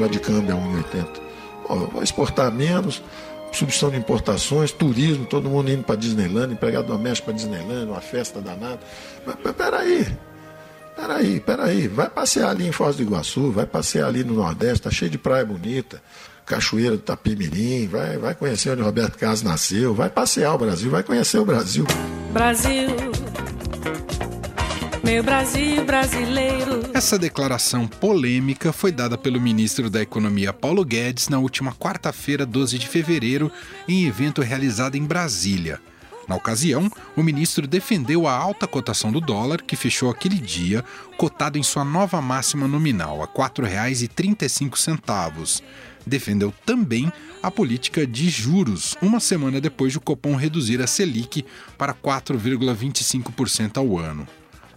negócio de câmbio a 1,80. Vai exportar menos, substituição de importações, turismo, todo mundo indo para Disneyland, empregado doméstico para Disneyland, uma festa danada. Mas peraí, peraí, peraí, vai passear ali em Foz do Iguaçu, vai passear ali no Nordeste, tá cheio de praia bonita, Cachoeira do Tapimirim, vai, vai conhecer onde Roberto Carlos nasceu, vai passear o Brasil, vai conhecer o Brasil. Brasil, meu Brasil brasileiro. Essa declaração polêmica foi dada pelo ministro da Economia Paulo Guedes na última quarta-feira, 12 de fevereiro, em evento realizado em Brasília. Na ocasião, o ministro defendeu a alta cotação do dólar, que fechou aquele dia cotado em sua nova máxima nominal, a R$ 4,35. Defendeu também a política de juros, uma semana depois de o Copom reduzir a Selic para 4,25% ao ano.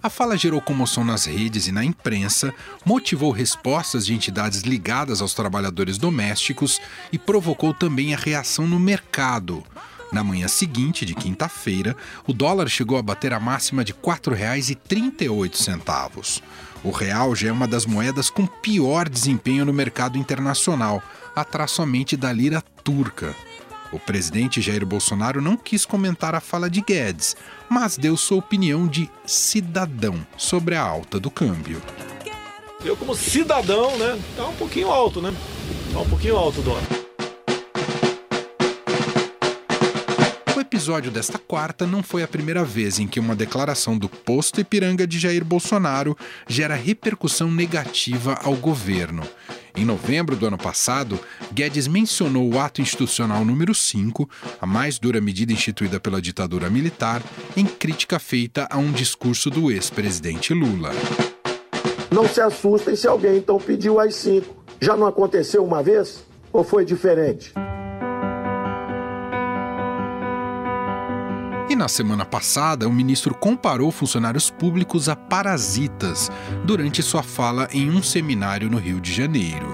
A fala gerou comoção nas redes e na imprensa, motivou respostas de entidades ligadas aos trabalhadores domésticos e provocou também a reação no mercado. Na manhã seguinte, de quinta-feira, o dólar chegou a bater a máxima de R$ 4,38. O real já é uma das moedas com pior desempenho no mercado internacional, atrás somente da lira turca. O presidente Jair Bolsonaro não quis comentar a fala de Guedes, mas deu sua opinião de cidadão sobre a alta do câmbio. Eu, como cidadão, né, tá um pouquinho alto, né? Tá um pouquinho alto dólar. O episódio desta quarta não foi a primeira vez em que uma declaração do posto Ipiranga de Jair Bolsonaro gera repercussão negativa ao governo. Em novembro do ano passado, Guedes mencionou o ato institucional número 5, a mais dura medida instituída pela ditadura militar, em crítica feita a um discurso do ex-presidente Lula. Não se assustem se alguém então pediu as cinco. Já não aconteceu uma vez? Ou foi diferente? E na semana passada, o ministro comparou funcionários públicos a parasitas durante sua fala em um seminário no Rio de Janeiro.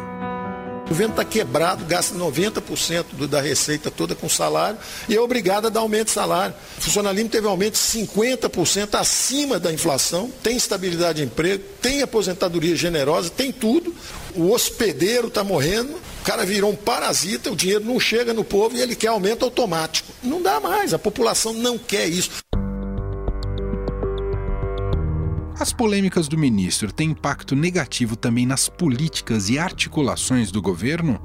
O governo está quebrado, gasta 90% da receita toda com salário e é obrigado a dar aumento de salário. O funcionalismo teve aumento de 50% acima da inflação, tem estabilidade de emprego, tem aposentadoria generosa, tem tudo. O hospedeiro está morrendo, cara virou um parasita, o dinheiro não chega no povo e ele quer aumento automático. Não dá mais, a população não quer isso. As polêmicas do ministro têm impacto negativo também nas políticas e articulações do governo?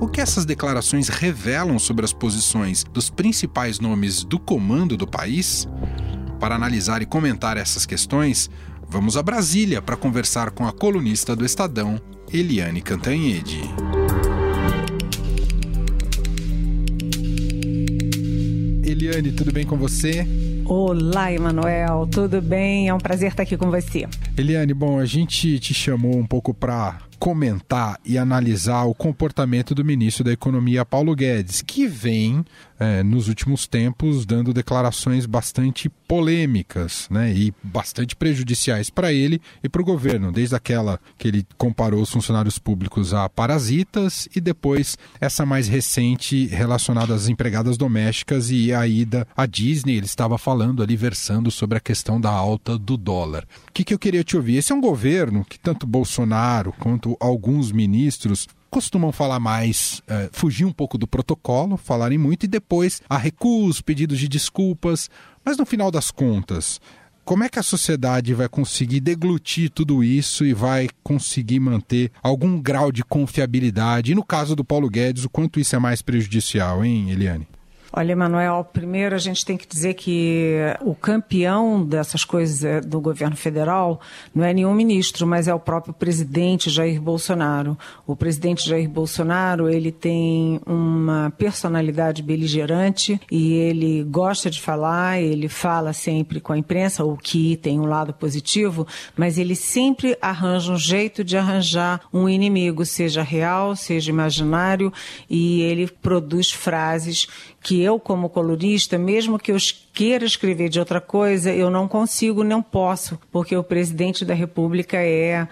O que essas declarações revelam sobre as posições dos principais nomes do comando do país? Para analisar e comentar essas questões, vamos a Brasília para conversar com a colunista do Estadão, Eliane Cantanhede. Eliane, tudo bem com você? Olá, Emanuel, tudo bem? É um prazer estar aqui com você. Eliane, bom, a gente te chamou um pouco para comentar e analisar o comportamento do ministro da Economia, Paulo Guedes, que vem, é, nos últimos tempos, dando declarações bastante polêmicas né, e bastante prejudiciais para ele e para o governo, desde aquela que ele comparou os funcionários públicos a parasitas e depois essa mais recente relacionada às empregadas domésticas e a ida à Disney. Ele estava falando ali, versando sobre a questão da alta do dólar. O que, que eu queria te ouvir? Esse é um governo que tanto Bolsonaro quanto alguns ministros costumam falar mais, uh, fugir um pouco do protocolo, falarem muito e depois há recuos, pedidos de desculpas. Mas no final das contas, como é que a sociedade vai conseguir deglutir tudo isso e vai conseguir manter algum grau de confiabilidade? E no caso do Paulo Guedes, o quanto isso é mais prejudicial, hein, Eliane? Olha, Emanuel, primeiro a gente tem que dizer que o campeão dessas coisas é, do governo federal não é nenhum ministro, mas é o próprio presidente Jair Bolsonaro. O presidente Jair Bolsonaro, ele tem uma personalidade beligerante e ele gosta de falar, ele fala sempre com a imprensa, o que tem um lado positivo, mas ele sempre arranja um jeito de arranjar um inimigo, seja real, seja imaginário, e ele produz frases que eu, como colunista, mesmo que eu queira escrever de outra coisa, eu não consigo, não posso, porque o presidente da República é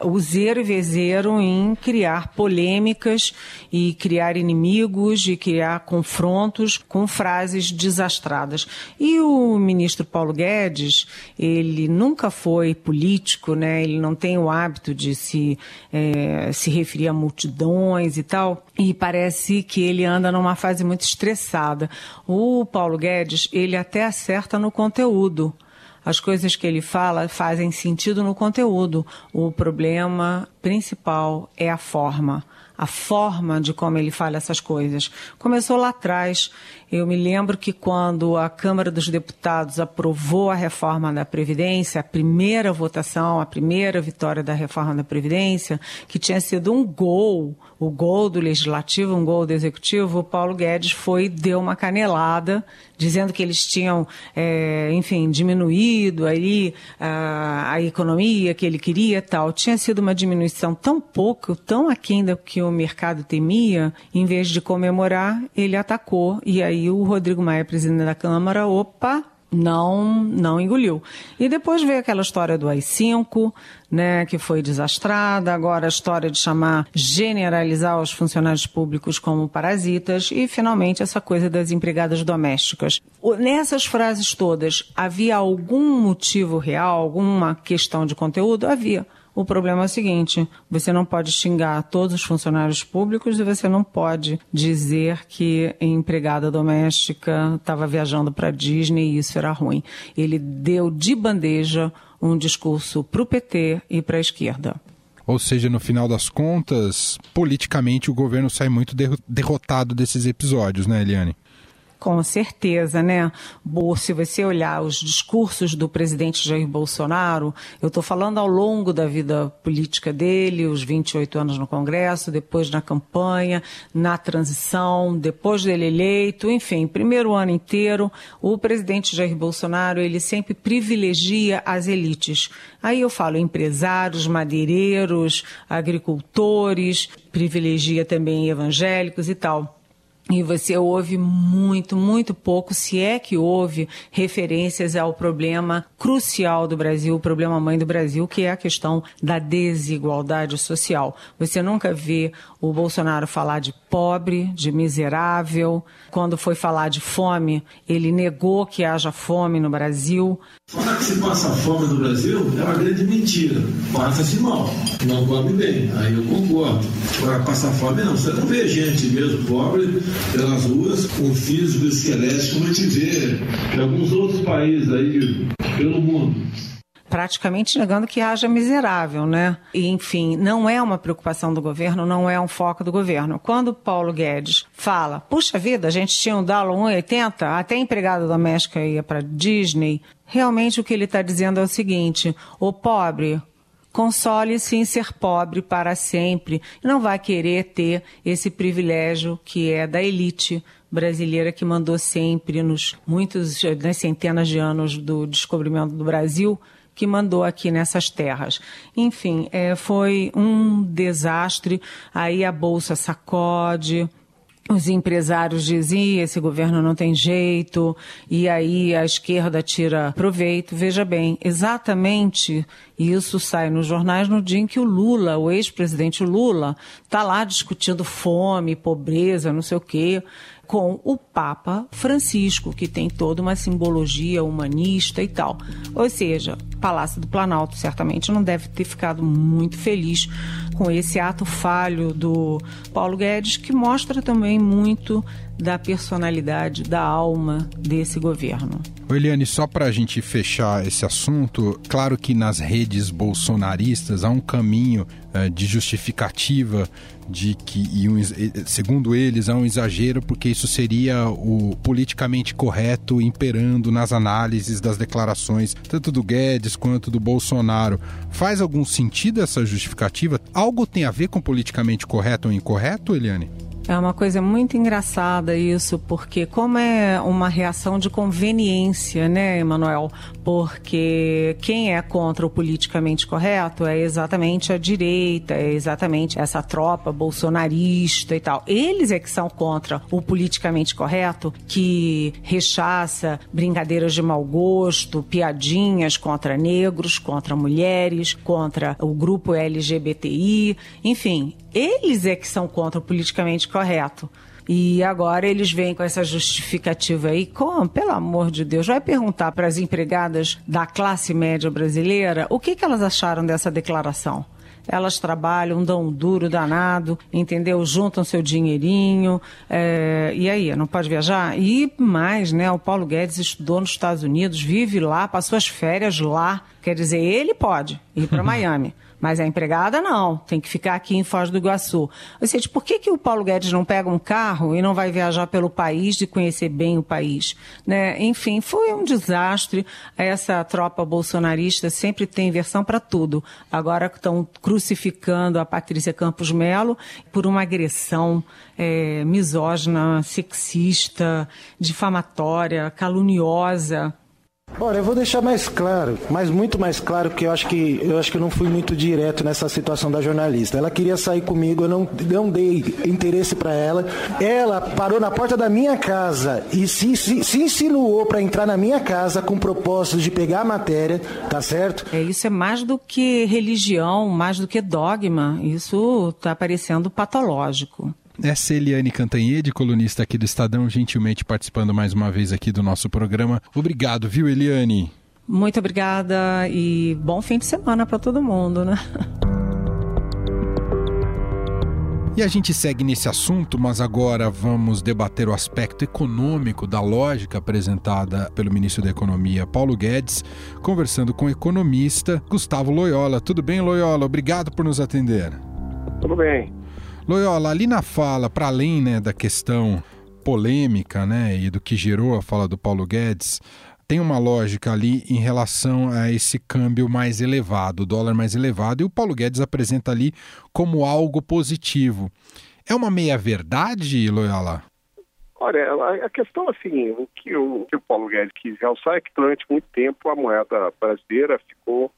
o zero e vezeiro em criar polêmicas e criar inimigos e criar confrontos com frases desastradas. E o ministro Paulo Guedes, ele nunca foi político, né? ele não tem o hábito de se, é, se referir a multidões e tal, e parece que ele anda numa fase muito estressada. O Paulo Guedes, ele até acerta no conteúdo. As coisas que ele fala fazem sentido no conteúdo. O problema principal é a forma a forma de como ele fala essas coisas. Começou lá atrás. Eu me lembro que quando a Câmara dos Deputados aprovou a reforma da Previdência, a primeira votação, a primeira vitória da reforma da Previdência, que tinha sido um gol, o gol do Legislativo, um gol do Executivo, o Paulo Guedes foi deu uma canelada, dizendo que eles tinham, é, enfim, diminuído aí a, a economia que ele queria tal. Tinha sido uma diminuição tão pouco, tão aquém do que o mercado temia, em vez de comemorar, ele atacou. E aí o Rodrigo Maia, presidente da Câmara, opa, não não engoliu. E depois veio aquela história do AI-5, né, que foi desastrada, agora a história de chamar, generalizar os funcionários públicos como parasitas e finalmente essa coisa das empregadas domésticas. Nessas frases todas, havia algum motivo real, alguma questão de conteúdo? Havia. O problema é o seguinte: você não pode xingar todos os funcionários públicos e você não pode dizer que empregada doméstica estava viajando para Disney e isso era ruim. Ele deu de bandeja um discurso para o PT e para a esquerda. Ou seja, no final das contas, politicamente o governo sai muito derrotado desses episódios, né, Eliane? Com certeza, né? Se você olhar os discursos do presidente Jair Bolsonaro, eu estou falando ao longo da vida política dele, os 28 anos no Congresso, depois na campanha, na transição, depois dele eleito, enfim, primeiro ano inteiro, o presidente Jair Bolsonaro, ele sempre privilegia as elites. Aí eu falo empresários, madeireiros, agricultores, privilegia também evangélicos e tal. E você ouve muito, muito pouco, se é que houve referências ao problema crucial do Brasil, o problema mãe do Brasil, que é a questão da desigualdade social. Você nunca vê o Bolsonaro falar de pobre, de miserável. Quando foi falar de fome, ele negou que haja fome no Brasil. Falar que se passa fome no Brasil é uma grande mentira. Passa-se mal, não come bem. Aí eu concordo. Agora, passar fome não. Você não vê gente mesmo pobre pelas ruas com físico esquelético como a gente vê em alguns outros países aí pelo mundo praticamente negando que haja miserável, né? E, enfim, não é uma preocupação do governo, não é um foco do governo. Quando Paulo Guedes fala, puxa vida, a gente tinha um dólar 1,80, até empregada doméstica ia para Disney, realmente o que ele está dizendo é o seguinte, o pobre, console-se em ser pobre para sempre não vai querer ter esse privilégio que é da elite brasileira que mandou sempre nos muitos nas centenas de anos do descobrimento do Brasil que mandou aqui nessas terras. Enfim, é, foi um desastre. Aí a bolsa sacode. Os empresários dizem, esse governo não tem jeito, e aí a esquerda tira proveito. Veja bem, exatamente isso sai nos jornais no dia em que o Lula, o ex-presidente Lula, está lá discutindo fome, pobreza, não sei o quê com o Papa Francisco, que tem toda uma simbologia humanista e tal. Ou seja, Palácio do Planalto certamente não deve ter ficado muito feliz com esse ato falho do Paulo Guedes, que mostra também muito da personalidade, da alma desse governo. Eliane, só para a gente fechar esse assunto, claro que nas redes bolsonaristas há um caminho uh, de justificativa de que, e um, segundo eles, há um exagero, porque isso seria o politicamente correto imperando nas análises das declarações, tanto do Guedes quanto do Bolsonaro. Faz algum sentido essa justificativa? Algo tem a ver com politicamente correto ou incorreto, Eliane? É uma coisa muito engraçada isso, porque como é uma reação de conveniência, né, Emanuel? Porque quem é contra o politicamente correto é exatamente a direita, é exatamente essa tropa bolsonarista e tal. Eles é que são contra o politicamente correto, que rechaça brincadeiras de mau gosto, piadinhas contra negros, contra mulheres, contra o grupo LGBTI, enfim, eles é que são contra o politicamente correto. E agora eles vêm com essa justificativa aí. Como? Pelo amor de Deus. Vai perguntar para as empregadas da classe média brasileira o que, que elas acharam dessa declaração. Elas trabalham, dão um duro danado, entendeu? Juntam seu dinheirinho. É... e aí, não pode viajar? E mais, né? O Paulo Guedes estudou nos Estados Unidos, vive lá, passou as férias lá. Quer dizer, ele pode ir para Miami. Mas a empregada não, tem que ficar aqui em Foz do Iguaçu. Ou seja, por que, que o Paulo Guedes não pega um carro e não vai viajar pelo país e conhecer bem o país? Né? Enfim, foi um desastre. Essa tropa bolsonarista sempre tem versão para tudo. Agora estão crucificando a Patrícia Campos Melo por uma agressão é, misógina, sexista, difamatória, caluniosa Olha, eu vou deixar mais claro, mas muito mais claro, porque eu acho que eu acho que não fui muito direto nessa situação da jornalista. Ela queria sair comigo, eu não, não dei interesse para ela. Ela parou na porta da minha casa e se, se, se insinuou para entrar na minha casa com propósito de pegar a matéria, tá certo? É, isso é mais do que religião, mais do que dogma. Isso está parecendo patológico. Essa é Eliane Cantanhede, colunista aqui do Estadão, gentilmente participando mais uma vez aqui do nosso programa. Obrigado, viu, Eliane? Muito obrigada e bom fim de semana para todo mundo, né? E a gente segue nesse assunto, mas agora vamos debater o aspecto econômico da lógica apresentada pelo ministro da Economia, Paulo Guedes, conversando com o economista Gustavo Loyola. Tudo bem, Loyola? Obrigado por nos atender. Tudo bem. Loyola, ali na fala, para além né, da questão polêmica né, e do que gerou a fala do Paulo Guedes, tem uma lógica ali em relação a esse câmbio mais elevado, o dólar mais elevado, e o Paulo Guedes apresenta ali como algo positivo. É uma meia-verdade, Loyola? Olha, a questão assim, o que o, que o Paulo Guedes quis realçar é que durante muito tempo a moeda brasileira ficou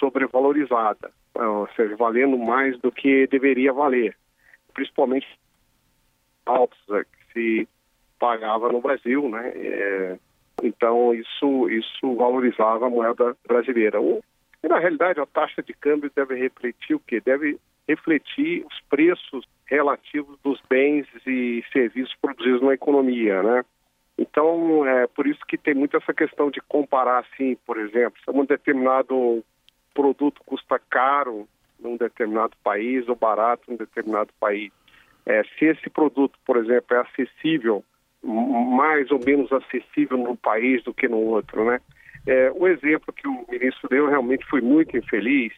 sobrevalorizada, ou seja, valendo mais do que deveria valer principalmente altos que se pagava no Brasil, né? É, então isso isso valorizava a moeda brasileira. O, e na realidade a taxa de câmbio deve refletir o quê? Deve refletir os preços relativos dos bens e serviços produzidos na economia, né? Então é por isso que tem muito essa questão de comparar assim, por exemplo, se um determinado produto custa caro num determinado país ou barato num determinado país. É, se esse produto, por exemplo, é acessível, mais ou menos acessível num país do que no outro, né? É, o exemplo que o ministro deu realmente foi muito infeliz,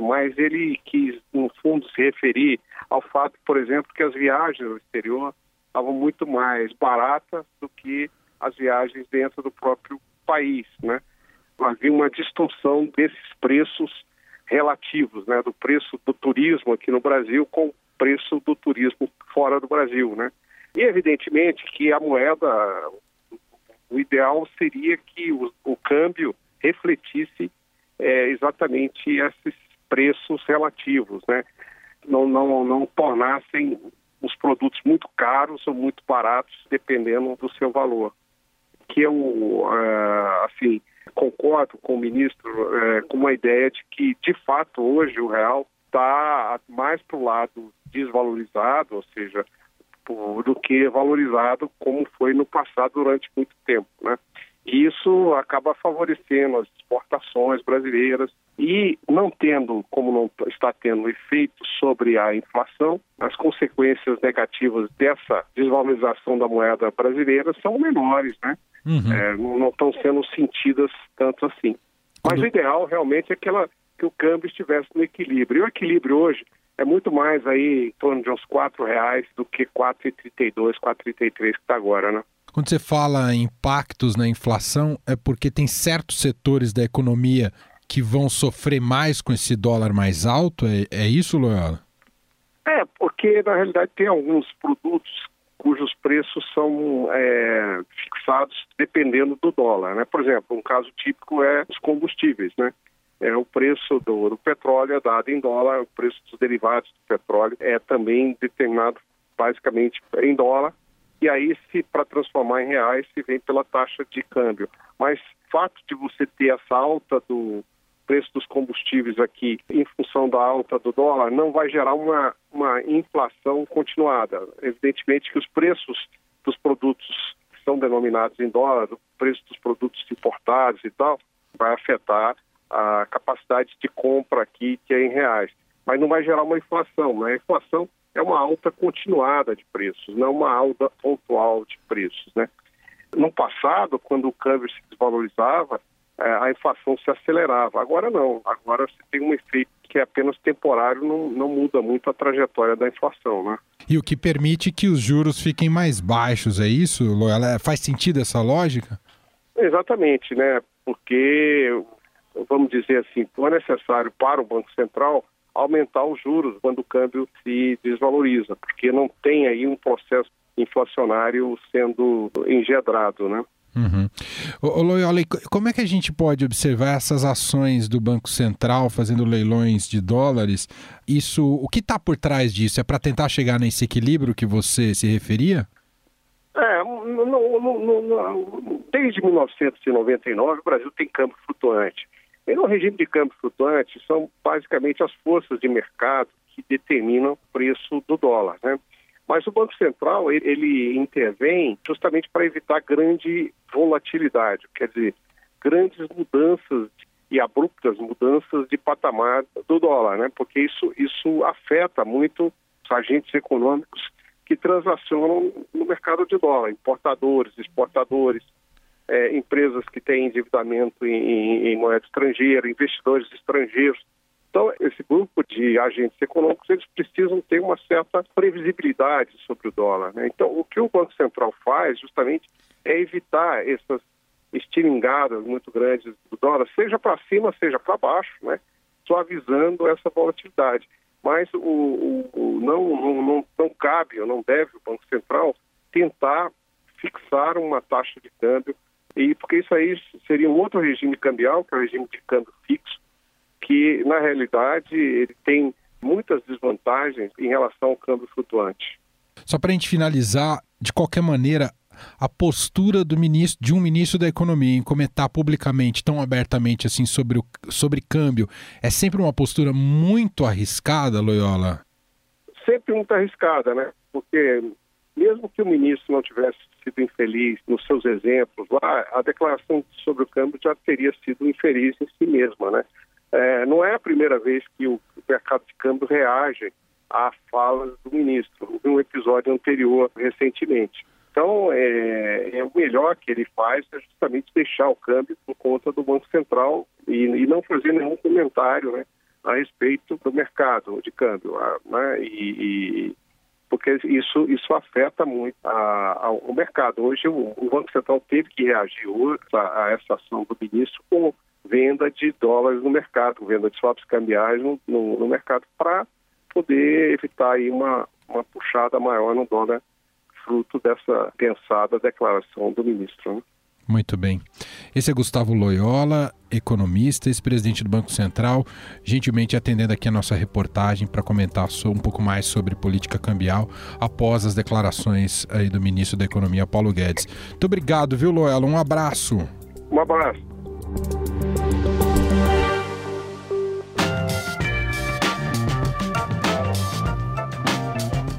mas ele quis, no fundo, se referir ao fato, por exemplo, que as viagens ao exterior estavam muito mais baratas do que as viagens dentro do próprio país, né? Havia uma distorção desses preços relativos, né, do preço do turismo aqui no Brasil com o preço do turismo fora do Brasil, né? E evidentemente que a moeda, o ideal seria que o, o câmbio refletisse é, exatamente esses preços relativos, né? Não, não, não tornassem os produtos muito caros ou muito baratos, dependendo do seu valor. Que eu, uh, assim, concordo com o ministro é, com uma ideia de que, de fato, hoje o real está mais para o lado desvalorizado, ou seja, do que valorizado como foi no passado durante muito tempo, né? E isso acaba favorecendo as exportações brasileiras e não tendo, como não está tendo efeito sobre a inflação, as consequências negativas dessa desvalorização da moeda brasileira são menores, né? uhum. é, não estão sendo sentidas tanto assim. Mas o ideal realmente é que, ela, que o câmbio estivesse no equilíbrio. E o equilíbrio hoje é muito mais aí em torno de uns R$ reais do que R$ 4,32, R$ 4,33 que está agora, né? Quando você fala em impactos na inflação, é porque tem certos setores da economia que vão sofrer mais com esse dólar mais alto? É, é isso, Loyola? É, porque na realidade tem alguns produtos cujos preços são é, fixados dependendo do dólar, né? Por exemplo, um caso típico é os combustíveis, né? É, o preço do, do, petróleo é dado em dólar, o preço dos derivados do petróleo é também determinado basicamente em dólar, e aí se para transformar em reais se vem pela taxa de câmbio. Mas o fato de você ter essa alta do preço dos combustíveis aqui em função da alta do dólar não vai gerar uma, uma inflação continuada. Evidentemente que os preços dos produtos que são denominados em dólar, o preço dos produtos importados e tal, vai afetar a capacidade de compra aqui, que é em reais. Mas não vai gerar uma inflação. Né? A inflação é uma alta continuada de preços, não uma alta pontual de preços. Né? No passado, quando o câmbio se desvalorizava, é, a inflação se acelerava. Agora não, agora você tem um efeito que é apenas temporário, não, não muda muito a trajetória da inflação. Né? E o que permite que os juros fiquem mais baixos, é isso? Faz sentido essa lógica? Exatamente, né? Porque, vamos dizer assim, não é necessário para o Banco Central aumentar os juros quando o câmbio se desvaloriza, porque não tem aí um processo inflacionário sendo engedrado, né? Uhum. Ô, Loyola, como é que a gente pode observar essas ações do Banco Central fazendo leilões de dólares? Isso, o que está por trás disso? É para tentar chegar nesse equilíbrio que você se referia? É, no, no, no, desde 1999 o Brasil tem câmbio flutuante. E no regime de câmbio flutuante são basicamente as forças de mercado que determinam o preço do dólar, né? Mas o Banco Central, ele intervém justamente para evitar grande volatilidade, quer dizer, grandes mudanças e abruptas mudanças de patamar do dólar, né? Porque isso, isso afeta muito os agentes econômicos que transacionam no mercado de dólar, importadores, exportadores, é, empresas que têm endividamento em, em, moeda estrangeira, investidores estrangeiros. Então, esse grupo de agentes econômicos, eles precisam ter uma certa previsibilidade sobre o dólar. Né? Então, o que o Banco Central faz, justamente, é evitar essas estilingadas muito grandes do dólar, seja para cima, seja para baixo, né? suavizando essa volatilidade. Mas o, o, o não, não, não, não cabe ou não deve o Banco Central tentar fixar uma taxa de câmbio, e porque isso aí seria um outro regime cambial, que é o regime de câmbio fixo, que, na realidade, ele tem muitas desvantagens em relação ao câmbio flutuante. Só para a gente finalizar, de qualquer maneira, a postura do ministro, de um ministro da Economia em comentar publicamente, tão abertamente assim, sobre, o, sobre câmbio, é sempre uma postura muito arriscada, Loyola? Sempre muito arriscada, né? Porque mesmo que o ministro não tivesse sido infeliz nos seus exemplos lá, a declaração sobre o câmbio já teria sido infeliz em si mesma, né? É, não é a primeira vez que o mercado de câmbio reage a falas do ministro, um episódio anterior, recentemente. Então, é, é, o melhor que ele faz é justamente deixar o câmbio por conta do Banco Central e, e não fazer nenhum comentário né, a respeito do mercado de câmbio. Né, e, e, porque isso, isso afeta muito a, a, o mercado. Hoje, o, o, Banco Central teve que reagir a, a essa ação do ministro com venda de dólares no mercado, venda de swaps cambiais no, no, no mercado, para poder evitar aí uma, uma puxada maior no dólar, fruto dessa pensada declaração do ministro. Né? Muito bem. Esse é Gustavo Loyola, economista, ex-presidente do Banco Central, gentilmente atendendo aqui a nossa reportagem para comentar um pouco mais sobre política cambial após as declarações aí do ministro da Economia, Paulo Guedes. Muito obrigado, viu, Loyola? Um abraço. Um abraço.